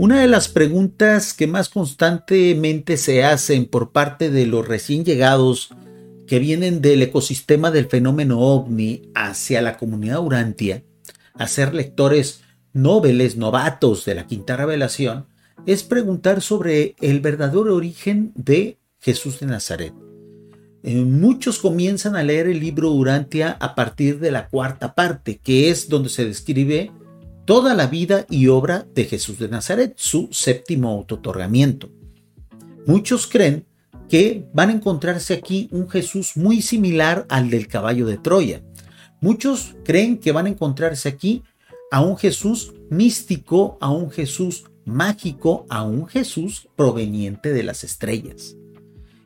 Una de las preguntas que más constantemente se hacen por parte de los recién llegados que vienen del ecosistema del fenómeno ovni hacia la comunidad Urantia, a ser lectores noveles, novatos de la quinta revelación, es preguntar sobre el verdadero origen de Jesús de Nazaret. Eh, muchos comienzan a leer el libro Urantia a partir de la cuarta parte, que es donde se describe toda la vida y obra de Jesús de Nazaret, su séptimo autotorgamiento. Muchos creen que van a encontrarse aquí un Jesús muy similar al del caballo de Troya. Muchos creen que van a encontrarse aquí a un Jesús místico, a un Jesús mágico, a un Jesús proveniente de las estrellas.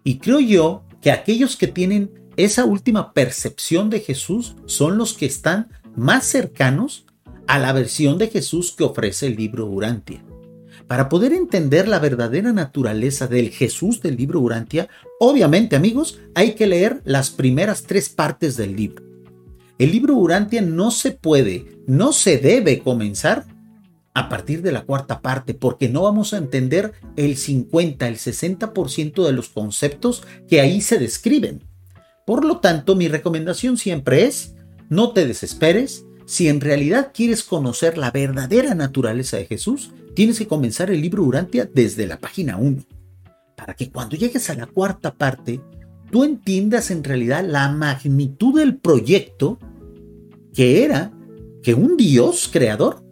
Y creo yo que aquellos que tienen esa última percepción de Jesús son los que están más cercanos a la versión de Jesús que ofrece el libro Urantia. Para poder entender la verdadera naturaleza del Jesús del libro Urantia, obviamente amigos, hay que leer las primeras tres partes del libro. El libro Urantia no se puede, no se debe comenzar a partir de la cuarta parte, porque no vamos a entender el 50, el 60% de los conceptos que ahí se describen. Por lo tanto, mi recomendación siempre es, no te desesperes, si en realidad quieres conocer la verdadera naturaleza de Jesús, tienes que comenzar el libro Urantia desde la página 1, para que cuando llegues a la cuarta parte, tú entiendas en realidad la magnitud del proyecto que era que un Dios creador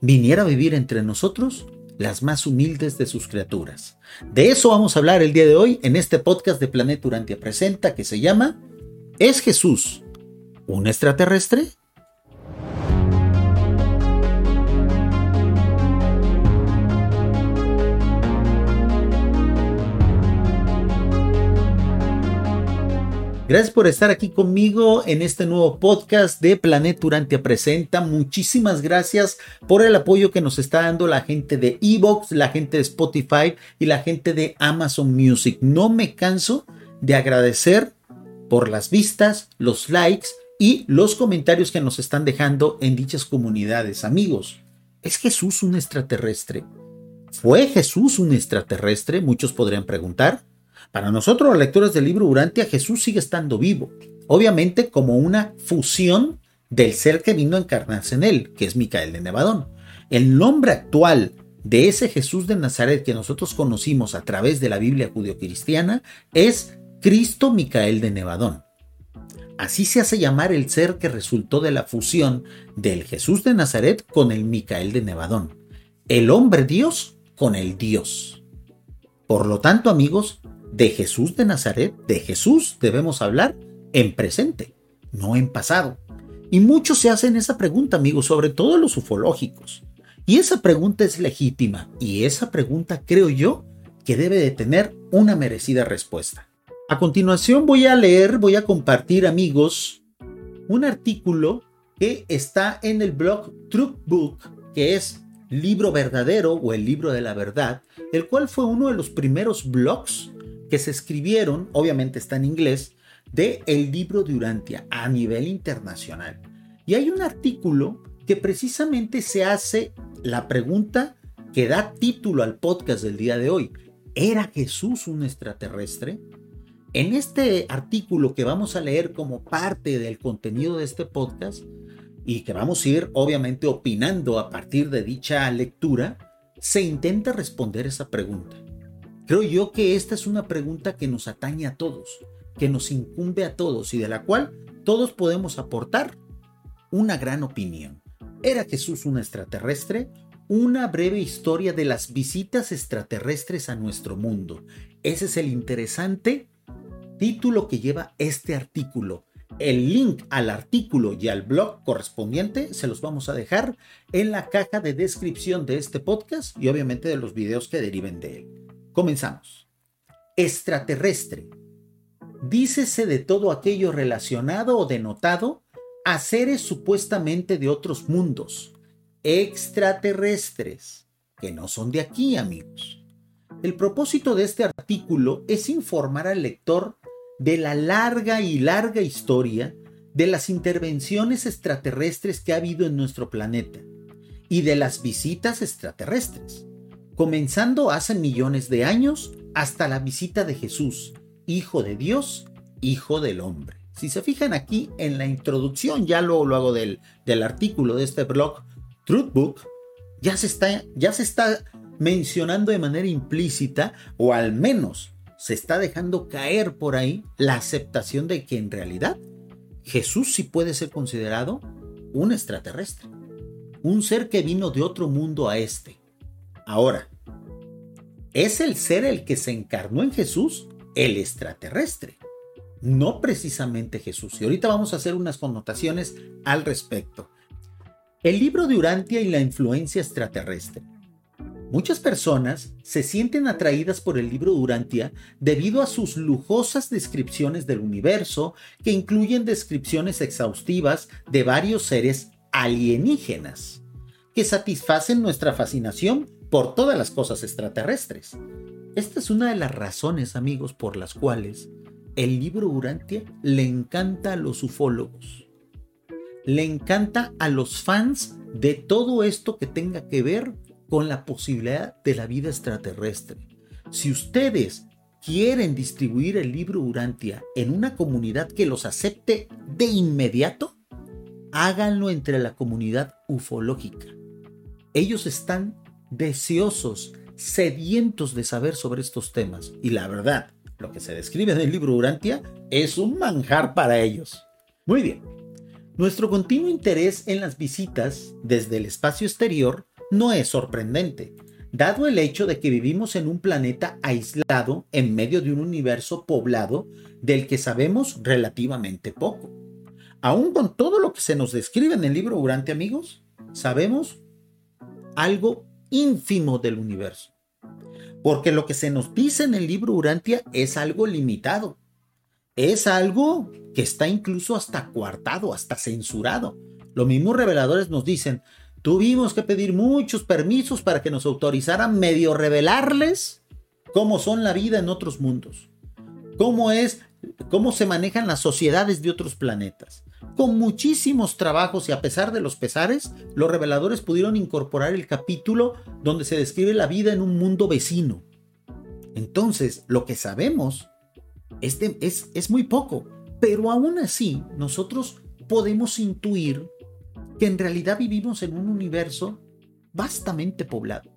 viniera a vivir entre nosotros las más humildes de sus criaturas. De eso vamos a hablar el día de hoy en este podcast de Planeta Urantia Presenta que se llama ¿Es Jesús un extraterrestre? Gracias por estar aquí conmigo en este nuevo podcast de Planeta Urantia Presenta. Muchísimas gracias por el apoyo que nos está dando la gente de Evox, la gente de Spotify y la gente de Amazon Music. No me canso de agradecer por las vistas, los likes y los comentarios que nos están dejando en dichas comunidades. Amigos, ¿es Jesús un extraterrestre? ¿Fue Jesús un extraterrestre? Muchos podrían preguntar. Para nosotros, los lectores del libro Urantia, Jesús sigue estando vivo, obviamente como una fusión del ser que vino a encarnarse en él, que es Micael de Nevadón. El nombre actual de ese Jesús de Nazaret que nosotros conocimos a través de la Biblia judio-cristiana es Cristo Micael de Nevadón. Así se hace llamar el ser que resultó de la fusión del Jesús de Nazaret con el Micael de Nevadón, el hombre Dios con el Dios. Por lo tanto, amigos, de Jesús de Nazaret, de Jesús debemos hablar en presente, no en pasado. Y muchos se hacen esa pregunta, amigos, sobre todo los ufológicos. Y esa pregunta es legítima y esa pregunta creo yo que debe de tener una merecida respuesta. A continuación voy a leer, voy a compartir, amigos, un artículo que está en el blog Truth Book, que es libro verdadero o el libro de la verdad, el cual fue uno de los primeros blogs que se escribieron, obviamente está en inglés, de el libro de Urantia a nivel internacional. Y hay un artículo que precisamente se hace la pregunta que da título al podcast del día de hoy. ¿Era Jesús un extraterrestre? En este artículo que vamos a leer como parte del contenido de este podcast y que vamos a ir obviamente opinando a partir de dicha lectura, se intenta responder esa pregunta. Creo yo que esta es una pregunta que nos atañe a todos, que nos incumbe a todos y de la cual todos podemos aportar una gran opinión. ¿Era Jesús un extraterrestre? Una breve historia de las visitas extraterrestres a nuestro mundo. Ese es el interesante título que lleva este artículo. El link al artículo y al blog correspondiente se los vamos a dejar en la caja de descripción de este podcast y obviamente de los videos que deriven de él. Comenzamos. Extraterrestre. Dícese de todo aquello relacionado o denotado a seres supuestamente de otros mundos, extraterrestres, que no son de aquí, amigos. El propósito de este artículo es informar al lector de la larga y larga historia de las intervenciones extraterrestres que ha habido en nuestro planeta y de las visitas extraterrestres, comenzando hace millones de años hasta la visita de Jesús, Hijo de Dios, Hijo del Hombre. Si se fijan aquí en la introducción, ya lo, lo hago del, del artículo de este blog, Truthbook, ya se, está, ya se está mencionando de manera implícita, o al menos se está dejando caer por ahí la aceptación de que en realidad Jesús sí puede ser considerado un extraterrestre, un ser que vino de otro mundo a este. Ahora, ¿es el ser el que se encarnó en Jesús el extraterrestre? No precisamente Jesús. Y ahorita vamos a hacer unas connotaciones al respecto. El libro de Urantia y la influencia extraterrestre Muchas personas se sienten atraídas por el libro Durantia debido a sus lujosas descripciones del universo, que incluyen descripciones exhaustivas de varios seres alienígenas, que satisfacen nuestra fascinación por todas las cosas extraterrestres. Esta es una de las razones, amigos, por las cuales el libro Urantia le encanta a los ufólogos. Le encanta a los fans de todo esto que tenga que ver con la posibilidad de la vida extraterrestre. Si ustedes quieren distribuir el libro Urantia en una comunidad que los acepte de inmediato, háganlo entre la comunidad ufológica. Ellos están deseosos, sedientos de saber sobre estos temas. Y la verdad, lo que se describe en el libro Urantia es un manjar para ellos. Muy bien. Nuestro continuo interés en las visitas desde el espacio exterior no es sorprendente, dado el hecho de que vivimos en un planeta aislado en medio de un universo poblado del que sabemos relativamente poco. Aún con todo lo que se nos describe en el libro Durante amigos, sabemos algo ínfimo del universo. Porque lo que se nos dice en el libro Urantia es algo limitado. Es algo que está incluso hasta coartado, hasta censurado. Los mismos reveladores nos dicen, Tuvimos que pedir muchos permisos para que nos autorizaran medio revelarles cómo son la vida en otros mundos, cómo es, cómo se manejan las sociedades de otros planetas. Con muchísimos trabajos y a pesar de los pesares, los reveladores pudieron incorporar el capítulo donde se describe la vida en un mundo vecino. Entonces, lo que sabemos es, es, muy poco, pero aún así nosotros podemos intuir que en realidad vivimos en un universo vastamente poblado,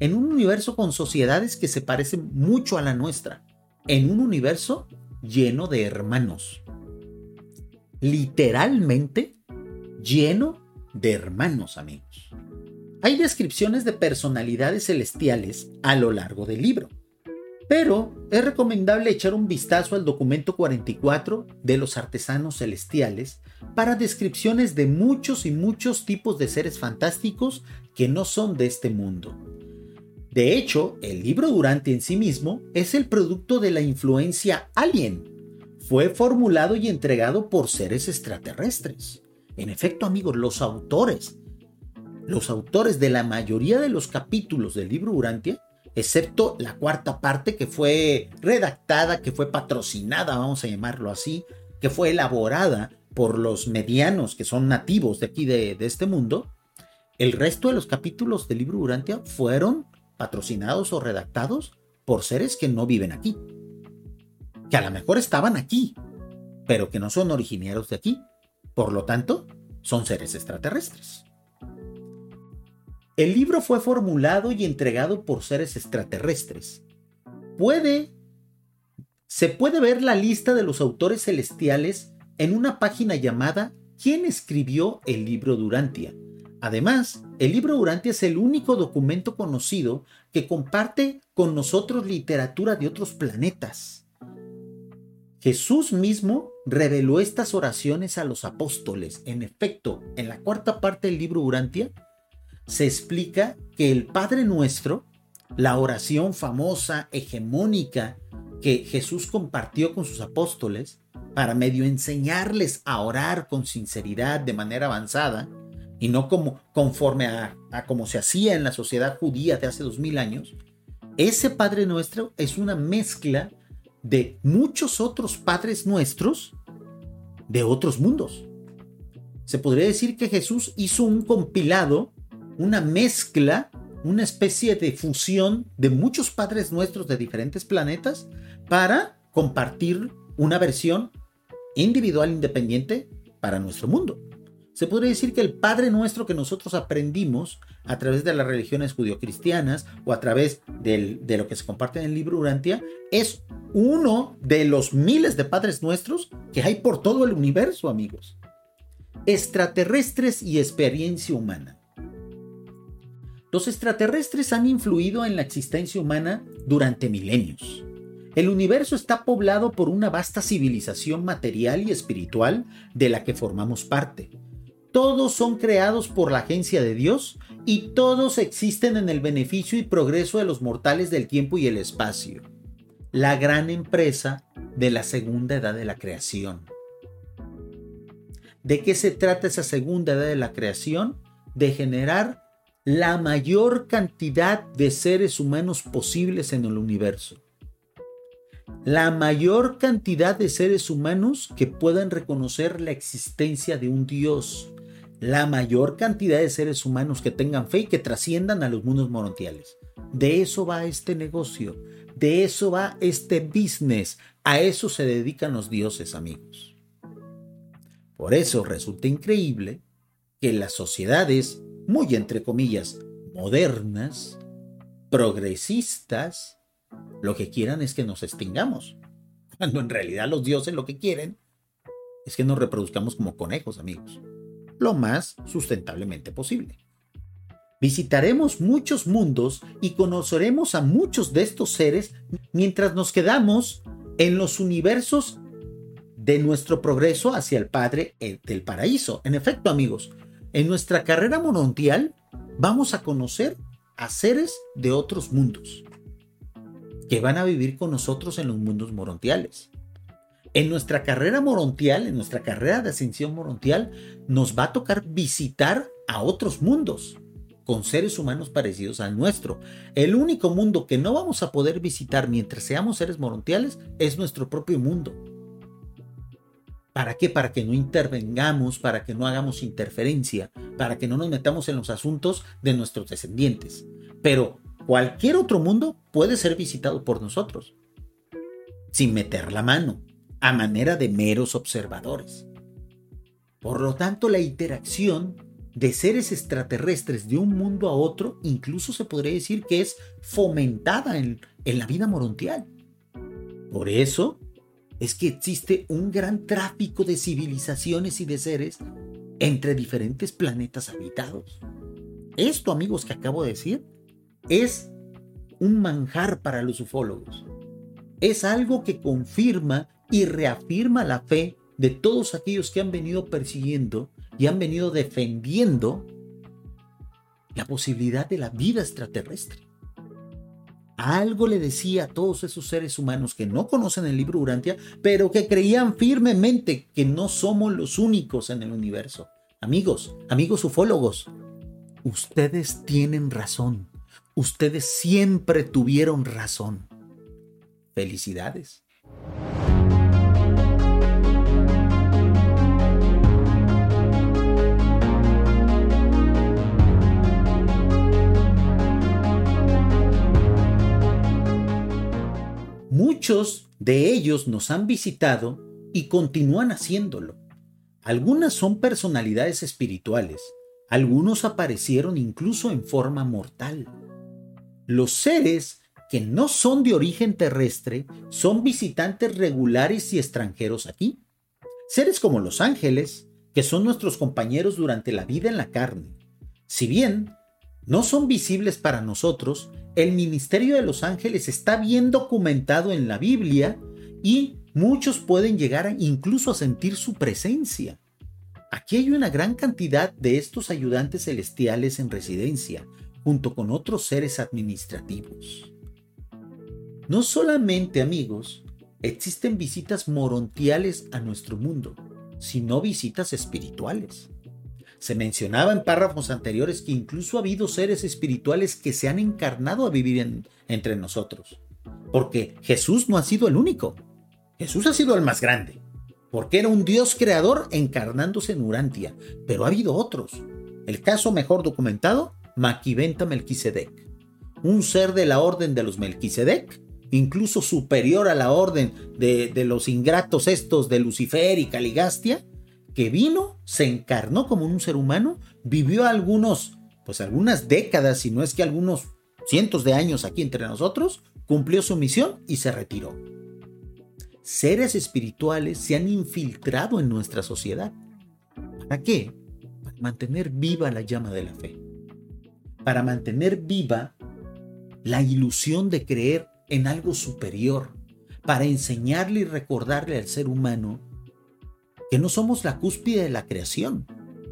en un universo con sociedades que se parecen mucho a la nuestra, en un universo lleno de hermanos, literalmente lleno de hermanos amigos. Hay descripciones de personalidades celestiales a lo largo del libro, pero es recomendable echar un vistazo al documento 44 de los artesanos celestiales para descripciones de muchos y muchos tipos de seres fantásticos que no son de este mundo. De hecho, el libro Durante en sí mismo es el producto de la influencia alien. Fue formulado y entregado por seres extraterrestres. En efecto, amigos, los autores, los autores de la mayoría de los capítulos del libro Urantia, excepto la cuarta parte que fue redactada, que fue patrocinada, vamos a llamarlo así, que fue elaborada por los medianos que son nativos de aquí de, este mundo, el resto de los capítulos del libro Urantia fueron patrocinados o redactados por seres que no viven aquí, que a lo mejor estaban aquí, pero que no son originarios de aquí, por lo tanto, son seres extraterrestres. El libro fue formulado y entregado por seres extraterrestres. Puede se puede ver la lista de los autores celestiales en una página llamada ¿Quién escribió el libro Durantia? Además, el libro Durantia es el único documento conocido que comparte con nosotros literatura de otros planetas. Jesús mismo reveló estas oraciones a los apóstoles. En efecto, en la cuarta parte del libro Urantia se explica que el Padre Nuestro, la oración famosa, hegemónica, que Jesús compartió con sus apóstoles, para medio enseñarles a orar con sinceridad de manera avanzada, y no como conforme a, a como se hacía en la sociedad judía de hace dos mil años, ese Padre Nuestro es una mezcla de muchos otros Padres Nuestros de otros mundos. Se podría decir que Jesús hizo un compilado, una mezcla, una especie de fusión de muchos Padres Nuestros de diferentes planetas para compartir una versión individual independiente para nuestro mundo. Se podría decir que el Padre Nuestro que nosotros aprendimos a través de las religiones judio-cristianas o a través de lo que se comparte en el libro Urantia es uno de los miles de Padres Nuestros que hay por todo el universo, amigos. Extraterrestres y experiencia humana. Los extraterrestres han influido en la existencia humana durante milenios. El universo está poblado por una vasta civilización material y espiritual de la que formamos parte todos son creados por la agencia de Dios y todos existen en el beneficio y progreso de los mortales del tiempo y el espacio. La gran empresa de la segunda edad de la creación. ¿De qué se trata esa segunda edad de la creación? De generar la mayor cantidad de seres humanos posibles en el universo. La mayor cantidad de seres humanos que puedan reconocer la existencia de un Dios, la mayor cantidad de seres humanos que tengan fe y que trasciendan a los mundos morontiales. De eso va este negocio, de eso va este business, a eso se dedican los dioses amigos. Por eso resulta increíble que las sociedades, muy entre comillas, modernas, progresistas, lo que quieran es que nos extingamos, cuando en realidad los dioses lo que quieren es que nos reproduzcamos como conejos, amigos lo más sustentablemente posible. Visitaremos muchos mundos y conoceremos a muchos de estos seres mientras nos quedamos en los universos de nuestro progreso hacia el Padre eh, del Paraíso. En efecto, amigos, en nuestra carrera morontial vamos a conocer a seres de otros mundos que van a vivir con nosotros en los mundos morontiales. En nuestra carrera morontial, en nuestra carrera de ascensión morontial, nos va a tocar visitar a otros mundos con seres humanos parecidos al nuestro. El único mundo que no vamos a poder visitar mientras seamos seres morontiales es nuestro propio mundo. ¿Para qué? Para que no intervengamos, para que no hagamos interferencia, para que no nos metamos en los asuntos de nuestros descendientes. Pero cualquier otro mundo puede ser visitado por nosotros, sin meter la mano, a manera de meros observadores. Por lo tanto, la interacción de seres extraterrestres de un mundo a otro incluso se podría decir que es fomentada en, la vida morontial. Por eso es que existe un gran tráfico de civilizaciones y de seres entre diferentes planetas habitados. Esto, amigos, que acabo de decir, es un manjar para los ufólogos. Es algo que confirma y reafirma la fe de todos aquellos que han venido persiguiendo y han venido defendiendo la posibilidad de la vida extraterrestre. Algo le decía a todos esos seres humanos que no conocen el libro Urantia, pero que creían firmemente que no somos los únicos en el universo. Amigos, amigos ufólogos, ustedes tienen razón. Ustedes siempre tuvieron razón. Felicidades. Muchos de ellos nos han visitado y continúan haciéndolo. Algunas son personalidades espirituales, algunos aparecieron incluso en forma mortal. Los seres que no son de origen terrestre son visitantes regulares y extranjeros aquí. Seres como los ángeles, que son nuestros compañeros durante la vida en la carne. Si bien no son visibles para nosotros, el ministerio de los ángeles está bien documentado en la Biblia y Muchos pueden llegar incluso a sentir su presencia. Aquí hay una gran cantidad de estos ayudantes celestiales en residencia, junto con otros seres administrativos. No solamente, amigos, existen visitas morontiales a nuestro mundo, sino visitas espirituales. Se mencionaba en párrafos anteriores que incluso ha habido seres espirituales que se han encarnado a vivir entre nosotros. Porque Jesús no ha sido el único. Jesús ha sido el más grande. Porque era un Dios creador encarnándose en Urantia. Pero ha habido otros. El caso mejor documentado, Maquiventa Melquisedec. Un ser de la orden de los Melquisedec, incluso superior a la orden de, de los ingratos estos de Lucifer y Caligastia, que vino, se encarnó como un ser humano, vivió algunos, pues algunas décadas, si no es que algunos cientos de años aquí entre nosotros, cumplió su misión y se retiró. Seres espirituales se han infiltrado en nuestra sociedad. ¿Para qué? Para mantener viva la llama de la fe. Para mantener viva la ilusión de creer en algo superior. Para enseñarle y recordarle al ser humano que no somos la cúspide de la creación,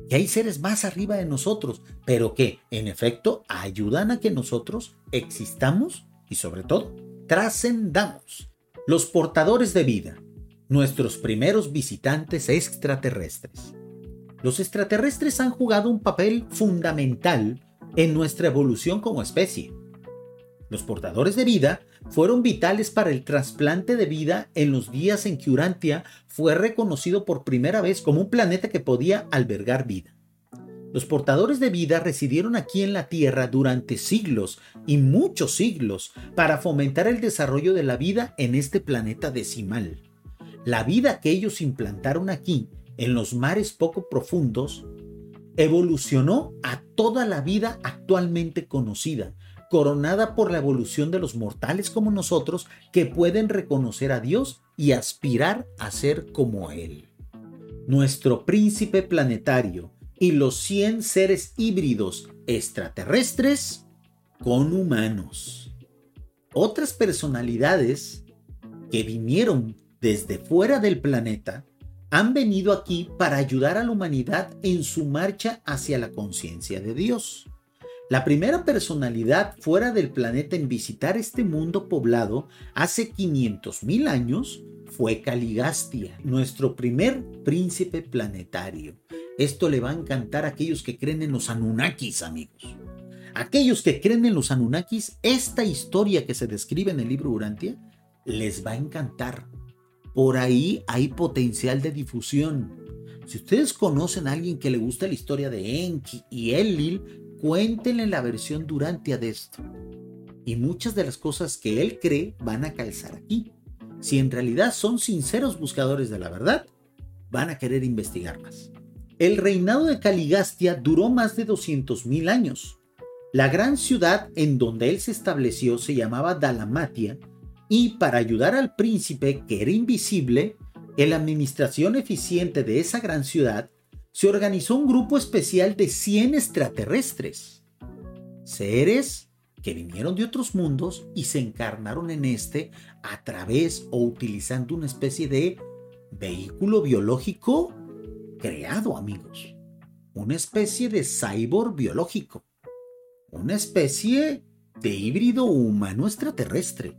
que hay seres más arriba de nosotros, pero que, en efecto, ayudan a que nosotros existamos y, sobre todo, trascendamos. Los portadores de vida, nuestros primeros visitantes extraterrestres. Los extraterrestres han jugado un papel fundamental en nuestra evolución como especie. Los portadores de vida fueron vitales para el trasplante de vida en los días en que Urantia fue reconocido por primera vez como un planeta que podía albergar vida. Los portadores de vida residieron aquí en la Tierra durante siglos y muchos siglos para fomentar el desarrollo de la vida en este planeta decimal. La vida que ellos implantaron aquí, en los mares poco profundos, evolucionó a toda la vida actualmente conocida, coronada por la evolución de los mortales como nosotros que pueden reconocer a Dios y aspirar a ser como Él. Nuestro príncipe planetario y los 100 seres híbridos extraterrestres con humanos. Otras personalidades que vinieron desde fuera del planeta han venido aquí para ayudar a la humanidad en su marcha hacia la conciencia de Dios. La primera personalidad fuera del planeta en visitar este mundo poblado hace 500.000 años fue Caligastia, nuestro primer príncipe planetario. Esto le va a encantar a aquellos que creen en los Anunnakis, amigos. Aquellos que creen en los Anunnakis, esta historia que se describe en el libro Urantia les va a encantar. Por ahí hay potencial de difusión. Si ustedes conocen a alguien que le gusta la historia de Enki y Enlil, Cuéntenle la versión Durantia de esto. Y muchas de las cosas que él cree van a calzar aquí. Si en realidad son sinceros buscadores de la verdad, van a querer investigar más. El reinado de Caligastia duró más de 200.000 años. La gran ciudad en donde él se estableció se llamaba Dalamatia y para ayudar al príncipe que era invisible, en la administración eficiente de esa gran ciudad se organizó un grupo especial de 100 extraterrestres, seres que vinieron de otros mundos y se encarnaron en este a través o utilizando una especie de vehículo biológico creado, amigos. Una especie de cyborg biológico. Una especie de híbrido humano extraterrestre.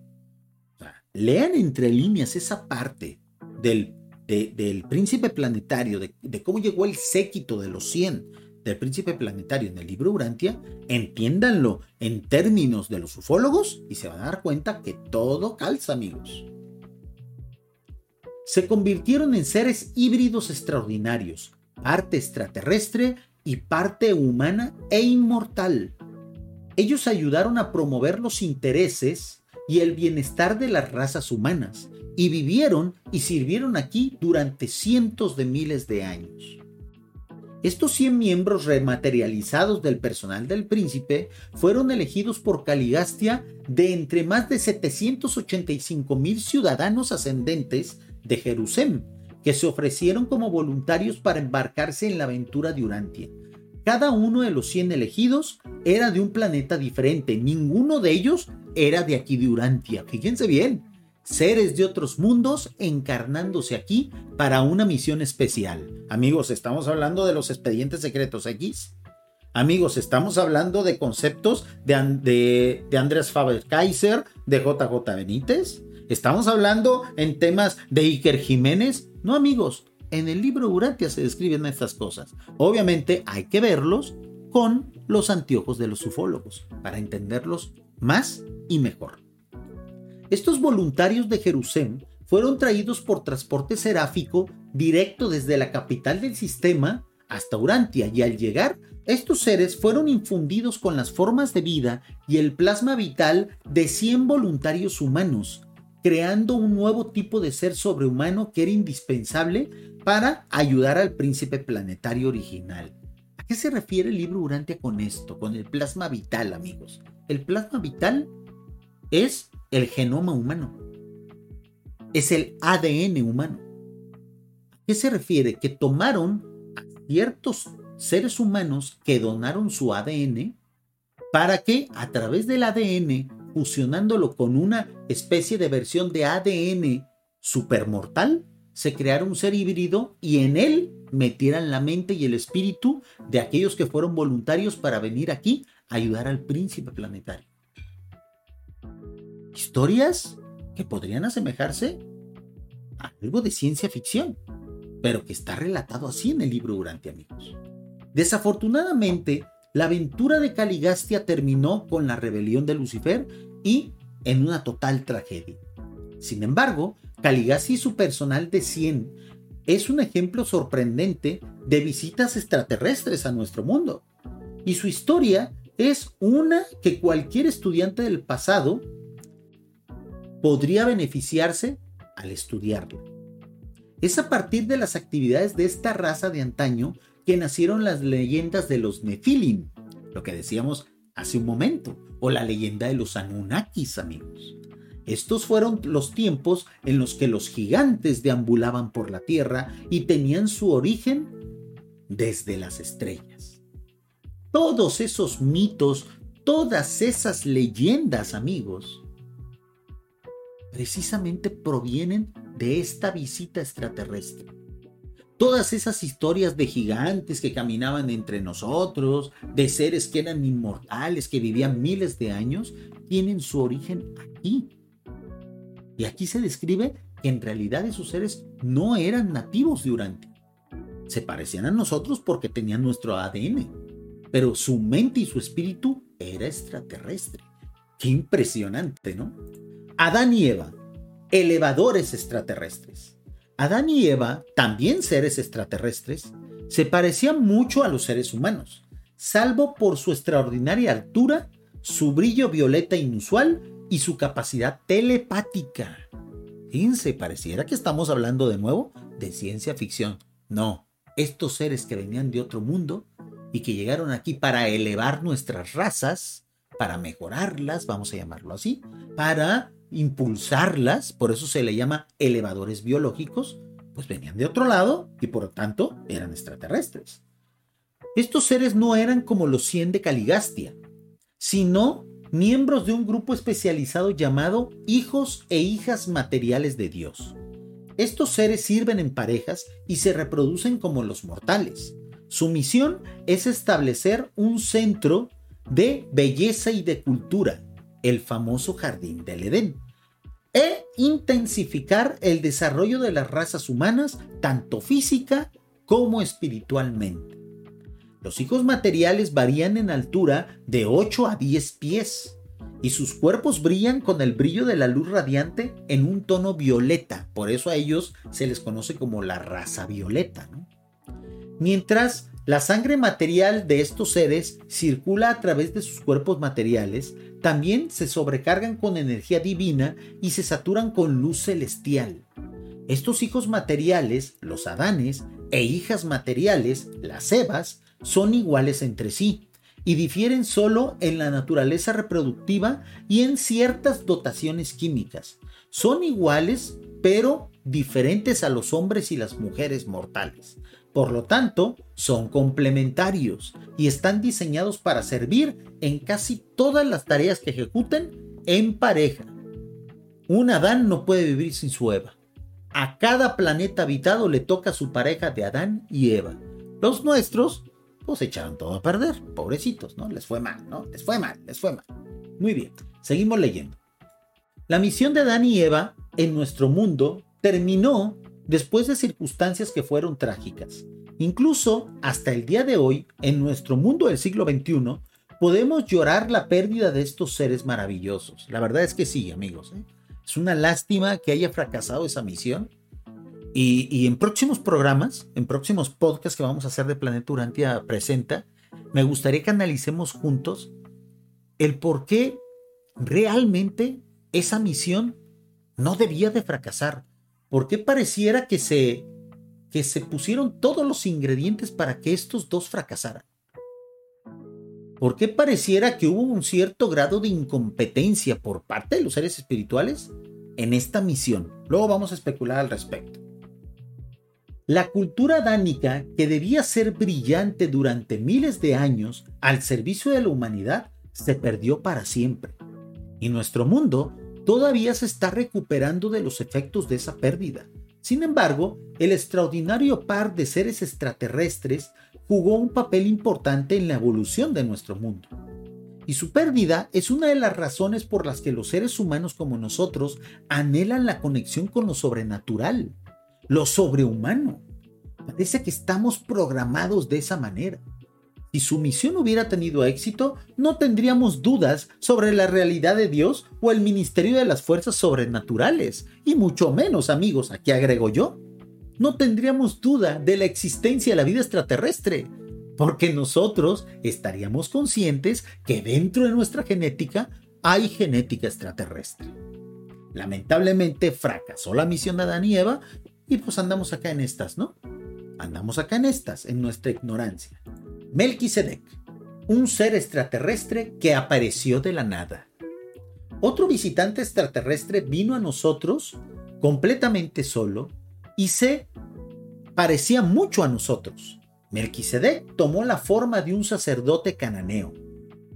lean entre líneas esa parte del del príncipe planetario, de, de, cómo llegó el séquito de los 100 del príncipe planetario en el libro Urantia, entiéndanlo en términos de los ufólogos y se van a dar cuenta que todo calza, amigos. Se convirtieron en seres híbridos extraordinarios, parte extraterrestre y parte humana e inmortal. Ellos ayudaron a promover los intereses y el bienestar de las razas humanas, y vivieron y sirvieron aquí durante cientos de miles de años. Estos 100 miembros rematerializados del personal del príncipe fueron elegidos por Caligastia de entre más de 785 mil ciudadanos ascendentes de Jerusalén, que se ofrecieron como voluntarios para embarcarse en la aventura de Urantia. Cada uno de los 100 elegidos era de un planeta diferente, ninguno de ellos era de aquí de Urantia. Fíjense bien, seres de otros mundos encarnándose aquí para una misión especial. Amigos, estamos hablando de los expedientes secretos X. Amigos, estamos hablando de conceptos de, de, Andrés Faber-Kaiser, de JJ Benítez. Estamos hablando en temas de Iker Jiménez. No, amigos, en el libro Urantia se describen estas cosas. Obviamente hay que verlos con los anteojos de los ufólogos para entenderlos más y mejor. Estos voluntarios de Jerusalén fueron traídos por transporte seráfico directo desde la capital del sistema hasta Urantia y al llegar, estos seres fueron infundidos con las formas de vida y el plasma vital de 100 voluntarios humanos, creando un nuevo tipo de ser sobrehumano que era indispensable para ayudar al príncipe planetario original. ¿A qué se refiere el libro Urantia con esto, con el plasma vital, amigos? El plasma vital es el genoma humano. Es el ADN humano. ¿A qué se refiere? Que tomaron a ciertos seres humanos que donaron su ADN para que a través del ADN, fusionándolo con una especie de versión de ADN supermortal, se creara un ser híbrido y en él metieran la mente y el espíritu de aquellos que fueron voluntarios para venir aquí a ayudar al príncipe planetario historias que podrían asemejarse a algo de ciencia ficción, pero que está relatado así en el libro Durante Amigos. Desafortunadamente, la aventura de Caligastia terminó con la rebelión de Lucifer y en una total tragedia. Sin embargo, Caligastia y su personal de 100 es un ejemplo sorprendente de visitas extraterrestres a nuestro mundo. Y su historia es una que cualquier estudiante del pasado podría beneficiarse al estudiarlo. Es a partir de las actividades de esta raza de antaño que nacieron las leyendas de los Nefilim, lo que decíamos hace un momento, o la leyenda de los Anunnakis, amigos. Estos fueron los tiempos en los que los gigantes deambulaban por la tierra y tenían su origen desde las estrellas. Todos esos mitos, todas esas leyendas, amigos, precisamente provienen de esta visita extraterrestre. Todas esas historias de gigantes que caminaban entre nosotros, de seres que eran inmortales, que vivían miles de años, tienen su origen aquí. Y aquí se describe que en realidad esos seres no eran nativos de Urantia. Se parecían a nosotros porque tenían nuestro ADN, pero su mente y su espíritu era extraterrestre. Qué impresionante, ¿no? Adán y Eva, elevadores extraterrestres. Adán y Eva, también seres extraterrestres, se parecían mucho a los seres humanos, salvo por su extraordinaria altura, su brillo violeta inusual y su capacidad telepática. Fíjense, pareciera que estamos hablando de nuevo de ciencia ficción. No, estos seres que venían de otro mundo y que llegaron aquí para elevar nuestras razas, para mejorarlas, vamos a llamarlo así, para impulsarlas, por eso se le llama elevadores biológicos, pues venían de otro lado y por lo tanto eran extraterrestres. Estos seres no eran como los 100 de Caligastia, sino miembros de un grupo especializado llamado hijos e hijas materiales de Dios. Estos seres sirven en parejas y se reproducen como los mortales. Su misión es establecer un centro de belleza y de cultura, el famoso jardín del Edén, e intensificar el desarrollo de las razas humanas, tanto física como espiritualmente. Los hijos materiales varían en altura de 8 a 10 pies y sus cuerpos brillan con el brillo de la luz radiante en un tono violeta, por eso a ellos se les conoce como la raza violeta. Mientras la sangre material de estos seres circula a través de sus cuerpos materiales, también se sobrecargan con energía divina y se saturan con luz celestial. Estos hijos materiales, los Adanes, e hijas materiales, las Evas, son iguales entre sí y difieren solo en la naturaleza reproductiva y en ciertas dotaciones químicas. Son iguales, pero diferentes a los hombres y las mujeres mortales. Por lo tanto, son complementarios y están diseñados para servir en casi todas las tareas que ejecuten en pareja. Un Adán no puede vivir sin su Eva. A cada planeta habitado le toca su pareja de Adán y Eva. Los nuestros, pues echaron todo a perder, pobrecitos, ¿no? Les fue mal, ¿no? Les fue mal, les fue mal. Muy bien, seguimos leyendo. La misión de Adán y Eva en nuestro mundo terminó después de circunstancias que fueron trágicas. Incluso hasta el día de hoy, en nuestro mundo del siglo XXI, podemos llorar la pérdida de estos seres maravillosos. La verdad es que sí, amigos. ¿eh? Es una lástima que haya fracasado esa misión. Y, en próximos programas, en próximos podcasts que vamos a hacer de Planeta Urantia Presenta, me gustaría que analicemos juntos el por qué realmente esa misión no debía de fracasar. ¿Por qué pareciera que se que se pusieron todos los ingredientes para que estos dos fracasaran. ¿Por qué pareciera que hubo un cierto grado de incompetencia por parte de los seres espirituales en esta misión? Luego vamos a especular al respecto. La cultura dánica, que debía ser brillante durante miles de años al servicio de la humanidad, se perdió para siempre. Y nuestro mundo todavía se está recuperando de los efectos de esa pérdida. Sin embargo, el extraordinario par de seres extraterrestres jugó un papel importante en la evolución de nuestro mundo. Y su pérdida es una de las razones por las que los seres humanos como nosotros anhelan la conexión con lo sobrenatural, lo sobrehumano. Parece que estamos programados de esa manera. Si su misión hubiera tenido éxito, no tendríamos dudas sobre la realidad de Dios o el ministerio de las fuerzas sobrenaturales, y mucho menos, amigos, aquí agrego yo. No tendríamos duda de la existencia de la vida extraterrestre, porque nosotros estaríamos conscientes que dentro de nuestra genética hay genética extraterrestre. Lamentablemente fracasó la misión de Adán y Eva y pues andamos acá en estas, ¿no? Andamos acá en estas, en nuestra ignorancia. Melquisedec, un ser extraterrestre que apareció de la nada. Otro visitante extraterrestre vino a nosotros completamente solo y se parecía mucho a nosotros. Melquisedec tomó la forma de un sacerdote cananeo,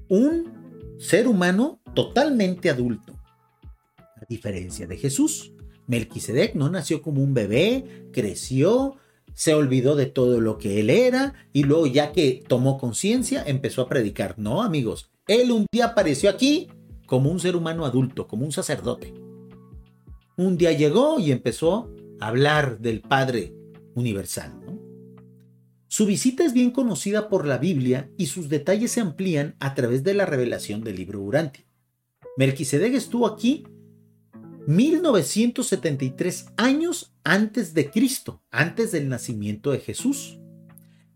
un ser humano totalmente adulto. A diferencia de Jesús, Melquisedec no nació como un bebé, creció, se olvidó de todo lo que él era y luego ya que tomó conciencia empezó a predicar. No, amigos, él un día apareció aquí como un ser humano adulto, como un sacerdote. Un día llegó y empezó a hablar del Padre Universal. Su visita es bien conocida por la Biblia y sus detalles se amplían a través de la revelación del libro Durante. Melquisedec estuvo aquí 1973 años antes de Cristo, antes del nacimiento de Jesús.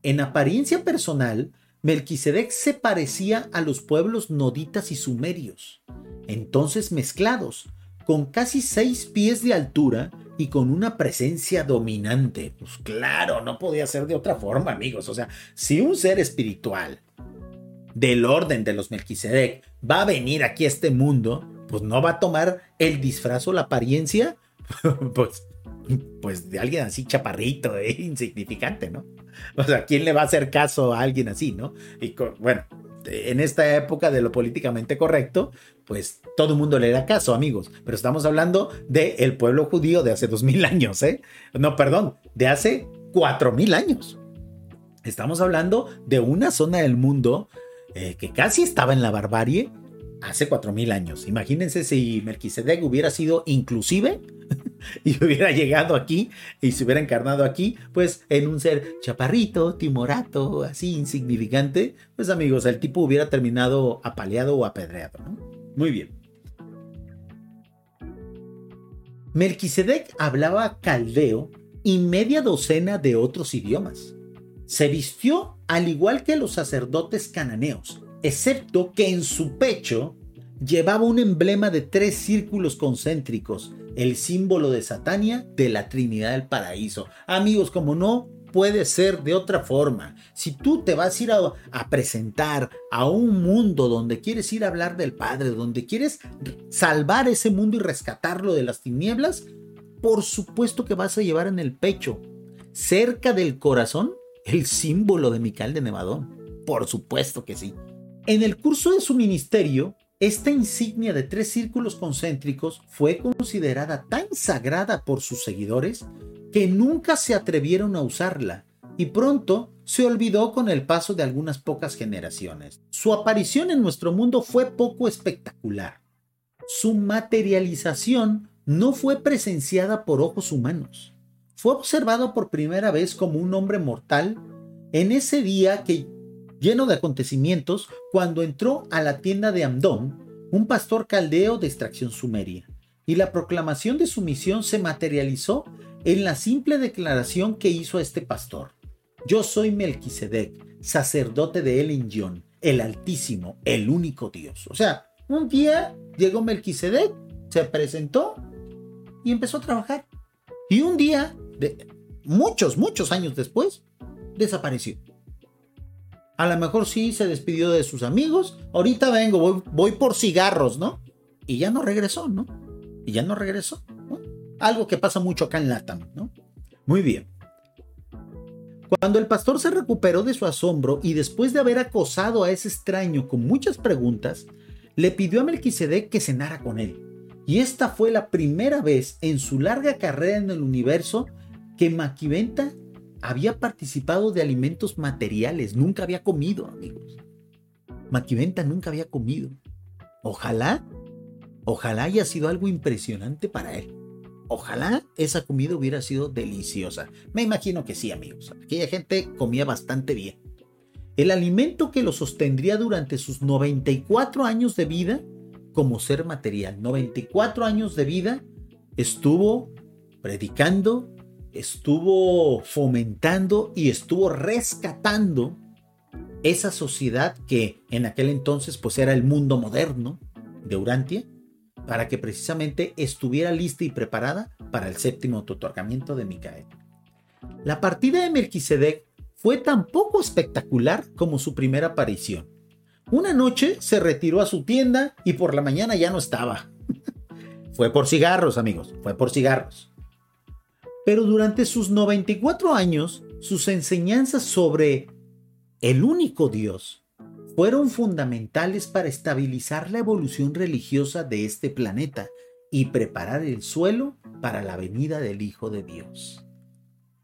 En apariencia personal, Melquisedec se parecía a los pueblos noditas y sumerios, entonces mezclados, con casi seis pies de altura y con una presencia dominante. Pues claro, no podía ser de otra forma, amigos. O sea, si un ser espiritual del orden de los Melquisedec va a venir aquí a este mundo, pues no va a tomar el disfraz o la apariencia, pues, pues de alguien así chaparrito, e insignificante, ¿no? O sea, ¿quién le va a hacer caso a alguien así, no? Y bueno, en esta época de lo políticamente correcto, pues todo el mundo le da caso, amigos. Pero estamos hablando del pueblo judío de hace dos mil años, ¿eh? No, perdón, de hace cuatro mil años. Estamos hablando de una zona del mundo eh, que casi estaba en la barbarie hace 4000 años. Imagínense si Melquisedec hubiera sido inclusive y hubiera llegado aquí y se hubiera encarnado aquí, pues en un ser chaparrito, timorato, así insignificante, pues amigos, el tipo hubiera terminado apaleado o apedreado. Muy bien. Melquisedec hablaba caldeo y media docena de otros idiomas. Se vistió al igual que los sacerdotes cananeos excepto que en su pecho llevaba un emblema de tres círculos concéntricos, el símbolo de Satania de la Trinidad del Paraíso. Amigos, como no puede ser de otra forma. Si tú te vas a ir a, presentar a un mundo donde quieres ir a hablar del Padre, donde quieres salvar ese mundo y rescatarlo de las tinieblas, por supuesto que vas a llevar en el pecho, cerca del corazón, el símbolo de Mical de Nevadón. Por supuesto que sí. En el curso de su ministerio, Esta insignia de tres círculos concéntricos fue considerada tan sagrada por sus seguidores que nunca se atrevieron a usarla y pronto se olvidó con el paso de algunas pocas generaciones. Su aparición en nuestro mundo fue poco espectacular. Su materialización no fue presenciada por ojos humanos. Fue observado por primera vez como un hombre mortal en ese día que, lleno de acontecimientos, cuando entró a la tienda de Amdón, un pastor caldeo de extracción sumeria, y la proclamación de su misión se materializó en la simple declaración que hizo este pastor. Yo soy Melquisedec, sacerdote de El el Altísimo, el único Dios. O sea, un día llegó Melquisedec, se presentó y empezó a trabajar. Y un día, de muchos, muchos años después, desapareció. A lo mejor sí se despidió de sus amigos. Ahorita vengo, voy, por cigarros, ¿no? Y ya no regresó, ¿no? Y ya no regresó. Algo que pasa mucho acá en Latam, ¿no? Muy bien. Cuando el pastor se recuperó de su asombro y después de haber acosado a ese extraño con muchas preguntas, le pidió a Melquisedec que cenara con él. Y esta fue la primera vez en su larga carrera en el universo que Maquiventa había participado de alimentos materiales, nunca había comido, amigos. Maquiventa nunca había comido. Ojalá, ojalá haya sido algo impresionante para él. Ojalá esa comida hubiera sido deliciosa. Me imagino que sí, amigos. Aquella gente comía bastante bien. El alimento que lo sostendría durante sus 94 años de vida como ser material. 94 años de vida estuvo predicando, estuvo fomentando y estuvo rescatando esa sociedad que en aquel entonces pues era el mundo moderno de Urantia para que precisamente estuviera lista y preparada para el séptimo otorgamiento de Micael. La partida de Melquisedec fue tan poco espectacular como su primera aparición. Una noche se retiró a su tienda y por la mañana ya no estaba. fue por cigarros, amigos, fue por cigarros. Pero durante sus 94 años, sus enseñanzas sobre el único Dios fueron fundamentales para estabilizar la evolución religiosa de este planeta y preparar el suelo para la venida del Hijo de Dios.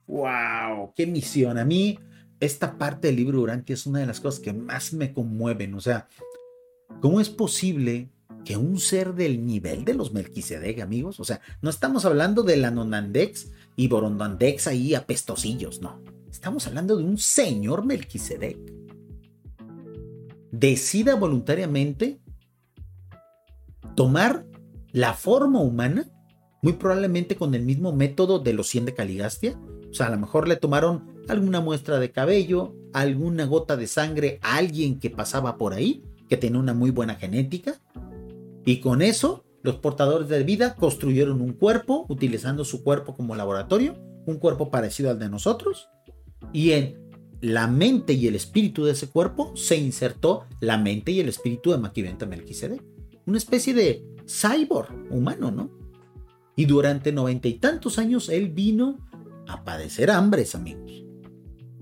¡Wow! ¡Qué misión! A mí, esta parte del libro Durante es una de las cosas que más me conmueven. O sea, ¿cómo es posible que un ser del nivel de los Melquisedec, amigos? O sea, no estamos hablando de la Nonandex y Borondandex ahí apestosillos, no. Estamos hablando de un señor Melquisedec decida voluntariamente tomar la forma humana, muy probablemente con el mismo método de los 100 de Caligastia. O sea, a lo mejor le tomaron alguna muestra de cabello, alguna gota de sangre a alguien que pasaba por ahí, que tenía una muy buena genética. Y con eso, los portadores de vida construyeron un cuerpo, utilizando su cuerpo como laboratorio, un cuerpo parecido al de nosotros. Y en la mente y el espíritu de ese cuerpo, se insertó la mente y el espíritu de Maquiventa Melquisedec. Una especie de cyborg humano, ¿no? Y durante noventa y tantos años él vino a padecer hambres, amigos.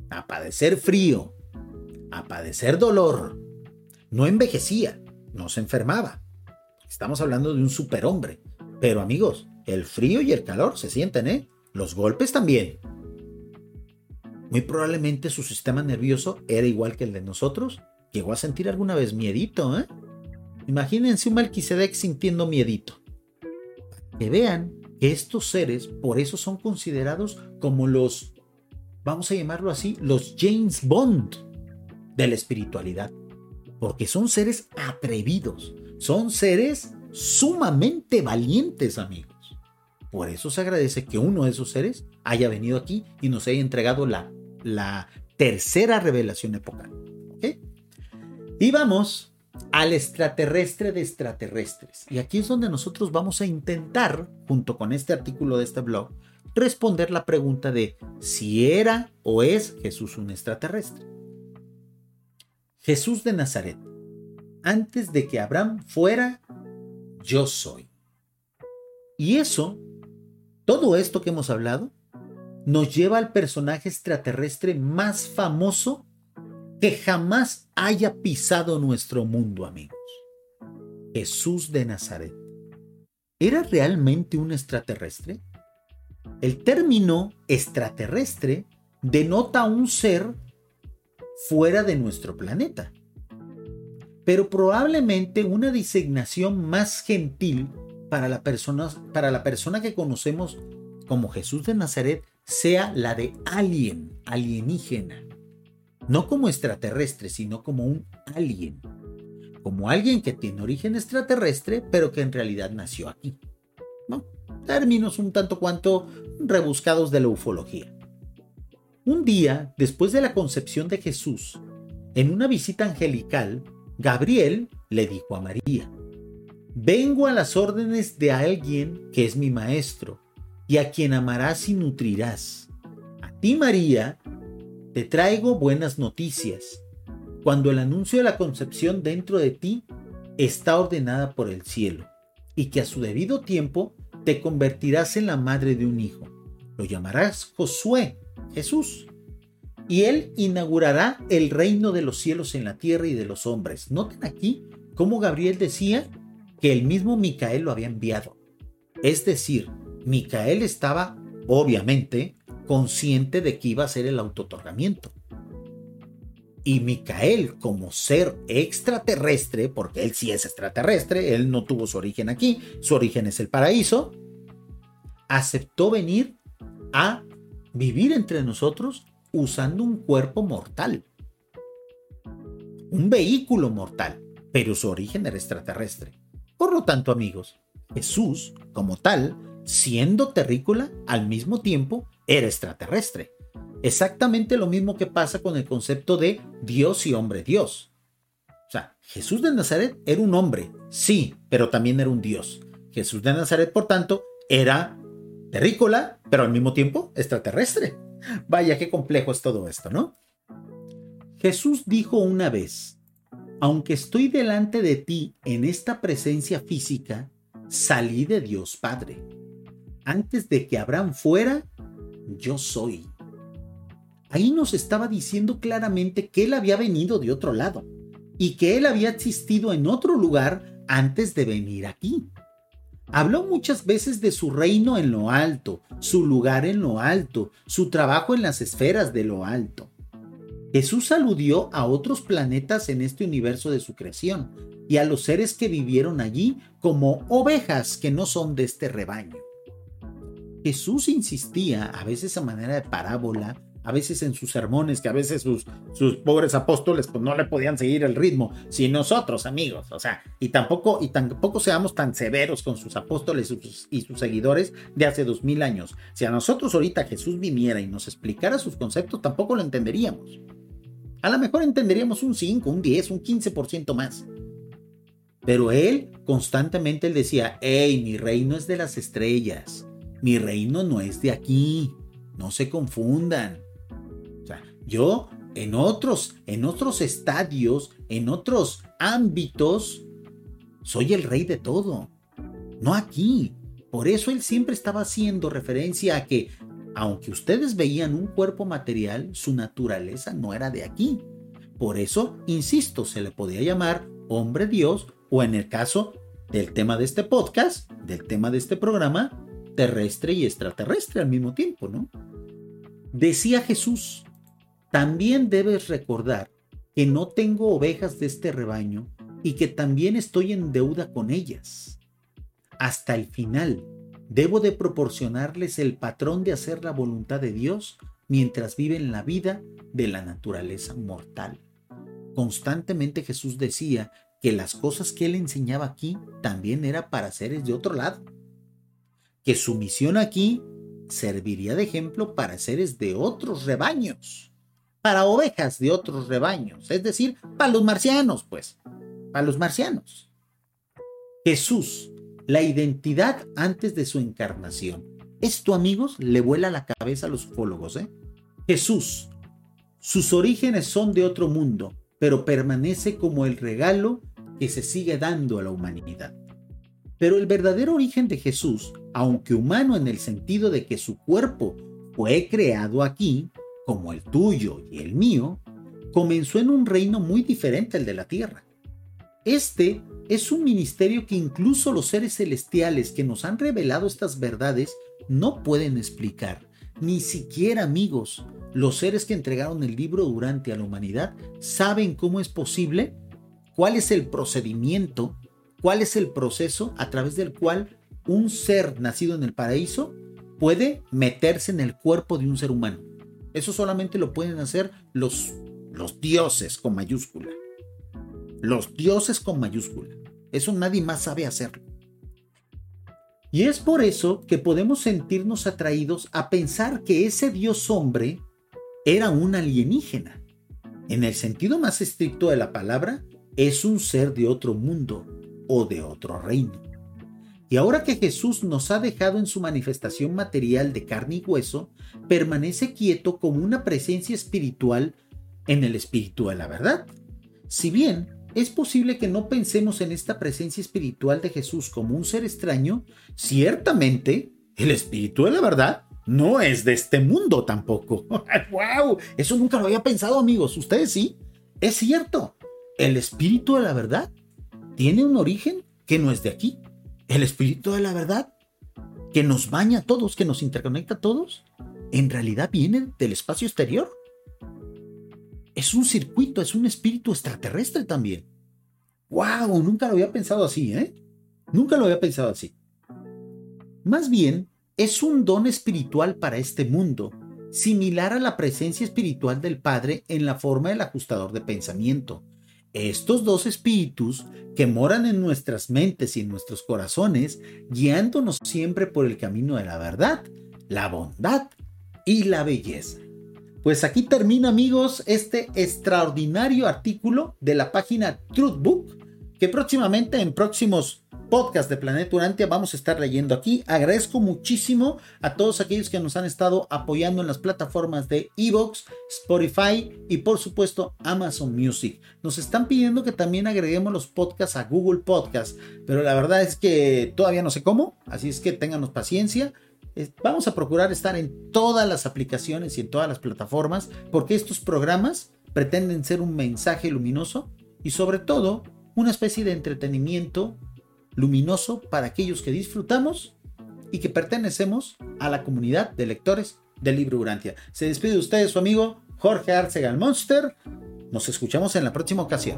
A padecer frío. A padecer dolor. No envejecía, no se enfermaba. Estamos hablando de un superhombre. Pero amigos, el frío y el calor se sienten, ¿eh? Los golpes también. Muy probablemente su sistema nervioso era igual que el de nosotros. Llegó a sentir alguna vez miedito, ¿eh? Imagínense un Melquisedec sintiendo miedito. Que vean que estos seres, por eso son considerados como los, vamos a llamarlo así, los James Bond de la espiritualidad. Porque son seres atrevidos, son seres sumamente valientes, amigos. Por eso se agradece que uno de esos seres haya venido aquí y nos haya entregado la tercera revelación epocal. Y vamos al extraterrestre de extraterrestres. Y aquí es donde nosotros vamos a intentar, junto con este artículo de este blog, responder la pregunta de si era o es Jesús un extraterrestre. Jesús de Nazaret, antes de que Abraham fuera, yo soy. Y eso, todo esto que hemos hablado, nos lleva al personaje extraterrestre más famoso que jamás haya pisado nuestro mundo, amigos. Jesús de Nazaret, ¿era realmente un extraterrestre? El término extraterrestre denota un ser fuera de nuestro planeta, pero probablemente una designación más gentil para la persona, para la persona que conocemos como Jesús de Nazaret sea la de alien, alienígena. No como extraterrestre, sino como un alien. Como alguien que tiene origen extraterrestre, pero que en realidad nació aquí. ¿No? Términos un tanto cuanto rebuscados de la ufología. Un día, después de la concepción de Jesús, en una visita angelical, Gabriel le dijo a María, Vengo a las órdenes de alguien que es mi maestro y a quien amarás y nutrirás. A ti, María, te traigo buenas noticias. Cuando el anuncio de la concepción dentro de ti está ordenada por el cielo, y que a su debido tiempo te convertirás en la madre de un hijo. Lo llamarás Josué, Jesús. Y él inaugurará el reino de los cielos en la tierra y de los hombres. Noten aquí cómo Gabriel decía que el mismo Micael lo había enviado. Es decir, Micael estaba, obviamente, consciente de que iba a ser el autotorgamiento. Y Micael, como ser extraterrestre, porque él sí es extraterrestre, él no tuvo su origen aquí, su origen es el paraíso, aceptó venir a vivir entre nosotros usando un cuerpo mortal. Un vehículo mortal, pero su origen era extraterrestre. Por lo tanto, amigos, Jesús, como tal, siendo terrícola, al mismo tiempo era extraterrestre. Exactamente lo mismo que pasa con el concepto de Dios y hombre Dios. O sea, Jesús de Nazaret era un hombre, sí, pero también era un Dios. Jesús de Nazaret, por tanto, era terrícola, pero al mismo tiempo extraterrestre. Vaya, qué complejo es todo esto, ¿no? Jesús dijo una vez, aunque estoy delante de ti en esta presencia física, salí de Dios Padre. Antes de que Abraham fuera, yo soy. Ahí nos estaba diciendo claramente que él había venido de otro lado y que él había existido en otro lugar antes de venir aquí. Habló muchas veces de su reino en lo alto, su lugar en lo alto, su trabajo en las esferas de lo alto. Jesús aludió a otros planetas en este universo de su creación y a los seres que vivieron allí como ovejas que no son de este rebaño. Jesús insistía, a veces a manera de parábola, a veces en sus sermones, que a veces sus, sus pobres apóstoles pues no le podían seguir el ritmo, si nosotros, amigos, o sea, y tampoco, y tampoco seamos tan severos con sus apóstoles y sus, seguidores de hace dos mil años. Si a nosotros ahorita Jesús viniera y nos explicara sus conceptos, tampoco lo entenderíamos. A lo mejor entenderíamos un 5, un 10, un 15% más. Pero él constantemente él decía, hey, mi reino es de las estrellas. Mi reino no es de aquí. No se confundan. Yo en otros, en otros estadios, en otros ámbitos, soy el rey de todo. No aquí. Por eso él siempre estaba haciendo referencia a que, aunque ustedes veían un cuerpo material, su naturaleza no era de aquí. Por eso, insisto, se le podía llamar hombre Dios o en el caso del tema de este podcast, del tema de este programa, terrestre y extraterrestre al mismo tiempo, ¿no? Decía Jesús, también debes recordar que no tengo ovejas de este rebaño y que también estoy en deuda con ellas. Hasta el final, debo de proporcionarles el patrón de hacer la voluntad de Dios mientras viven la vida de la naturaleza mortal. Constantemente Jesús decía que las cosas que él enseñaba aquí también era para seres de otro lado que su misión aquí serviría de ejemplo para seres de otros rebaños, para ovejas de otros rebaños, es decir, para los marcianos, pues, para los marcianos. Jesús, la identidad antes de su encarnación. Esto, amigos, le vuela la cabeza a los ufólogos, ¿eh? Jesús, sus orígenes son de otro mundo, pero permanece como el regalo que se sigue dando a la humanidad. Pero el verdadero origen de Jesús, aunque humano en el sentido de que su cuerpo fue creado aquí, como el tuyo y el mío, comenzó en un reino muy diferente al de la tierra. Este es un ministerio que incluso los seres celestiales que nos han revelado estas verdades no pueden explicar. Ni siquiera amigos, los seres que entregaron el libro durante a la humanidad saben cómo es posible, cuál es el procedimiento, cuál es el proceso a través del cual un ser nacido en el paraíso puede meterse en el cuerpo de un ser humano. Eso solamente lo pueden hacer los, los dioses con mayúscula. Los dioses con mayúscula. Eso nadie más sabe hacerlo. Y es por eso que podemos sentirnos atraídos a pensar que ese dios hombre era un alienígena. En el sentido más estricto de la palabra, es un ser de otro mundo o de otro reino. Y ahora que Jesús nos ha dejado en su manifestación material de carne y hueso, permanece quieto como una presencia espiritual en el espíritu de la verdad. Si bien es posible que no pensemos en esta presencia espiritual de Jesús como un ser extraño, ciertamente el espíritu de la verdad no es de este mundo tampoco. ¡Wow! Eso nunca lo había pensado, amigos. ¿Ustedes sí? Es cierto. El espíritu de la verdad tiene un origen que no es de aquí el Espíritu de la verdad, que nos baña a todos, que nos interconecta a todos, en realidad viene del espacio exterior. Es un circuito, es un espíritu extraterrestre también. ¡Wow! Nunca lo había pensado así, ¿eh? Nunca lo había pensado así. Más bien, es un don espiritual para este mundo, similar a la presencia espiritual del Padre en la forma del ajustador de pensamiento, estos dos espíritus que moran en nuestras mentes y en nuestros corazones, guiándonos siempre por el camino de la verdad, la bondad y la belleza. Pues aquí termina amigos este extraordinario artículo de la página Truthbook que próximamente en próximos podcast de Planeta Urantia vamos a estar leyendo aquí. Agradezco muchísimo a todos aquellos que nos han estado apoyando en las plataformas de Evox, Spotify y por supuesto Amazon Music. Nos están pidiendo que también agreguemos los podcasts a Google Podcast, pero la verdad es que todavía no sé cómo, así es que ténganos paciencia. Vamos a procurar estar en todas las aplicaciones y en todas las plataformas porque estos programas pretenden ser un mensaje luminoso y sobre todo una especie de entretenimiento luminoso para aquellos que disfrutamos y que pertenecemos a la comunidad de lectores del libro Urantia. Se despide de ustedes su amigo Jorge Arcega Monster. Nos escuchamos en la próxima ocasión.